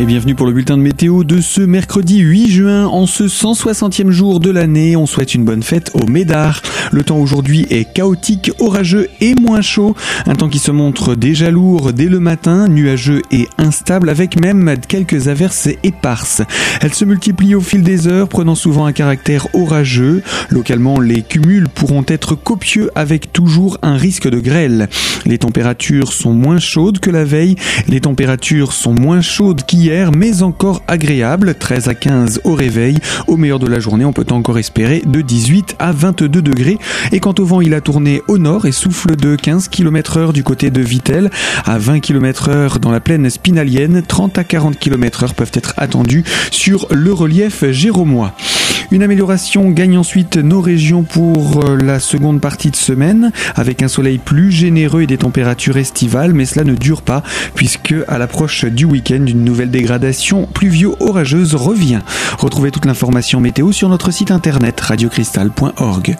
Et bienvenue pour le bulletin de météo de ce mercredi 8 juin. En ce 160e jour de l'année, on souhaite une bonne fête au Médard. Le temps aujourd'hui est chaotique, orageux et moins chaud. Un temps qui se montre déjà lourd dès le matin, nuageux et instable avec même quelques averses éparses. Elles se multiplient au fil des heures, prenant souvent un caractère orageux. Localement, les cumuls pourront être copieux avec toujours un risque de grêle. Les températures sont moins chaudes que la veille. Les températures sont moins chaudes qu'hier mais encore agréable, 13 à 15 au réveil. Au meilleur de la journée, on peut encore espérer de 18 à 22 degrés. Et quant au vent, il a tourné au nord et souffle de 15 km heure du côté de Vittel, à 20 km heure dans la plaine spinalienne, 30 à 40 km heure peuvent être attendus sur le relief géromois. Une amélioration gagne ensuite nos régions pour euh, la seconde partie de semaine, avec un soleil plus généreux et des températures estivales, mais cela ne dure pas, puisque à l'approche du week-end, une nouvelle dégradation pluvio-orageuse revient. Retrouvez toute l'information météo sur notre site internet radiocristal.org.